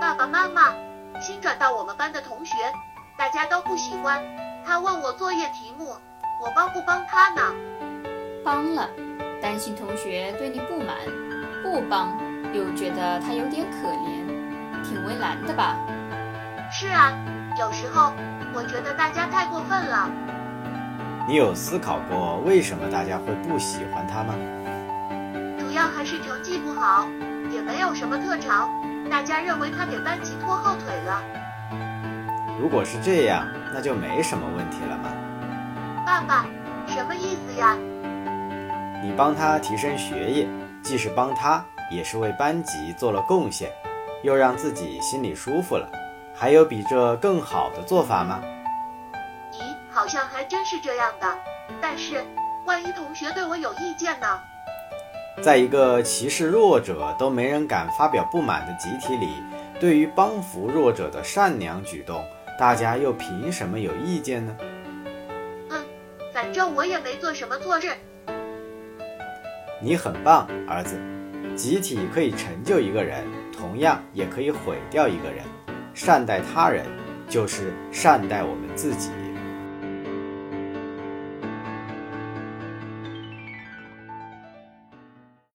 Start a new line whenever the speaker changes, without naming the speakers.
爸爸妈妈，新转到我们班的同学，大家都不喜欢。他问我作业题目，我帮不帮他呢？
帮了，担心同学对你不满；不帮，又觉得他有点可怜，挺为难的吧？
是啊，有时候我觉得大家太过分了。
你有思考过为什么大家会不喜欢他吗？
主要还是成绩不好，也没有什么特长，大家认为他给班级拖后腿了。
如果是这样，那就没什么问题了嘛。
爸爸，什么意思呀？
你帮他提升学业，既是帮他，也是为班级做了贡献，又让自己心里舒服了。还有比这更好的做法吗？
咦，好像还真是这样的。但是，万一同学对我有意见呢？
在一个歧视弱者都没人敢发表不满的集体里，对于帮扶弱者的善良举动，大家又凭什么有意见呢？
嗯，反正我也没做什么错事。
你很棒，儿子。集体可以成就一个人，同样也可以毁掉一个人。善待他人，就是善待我们自己。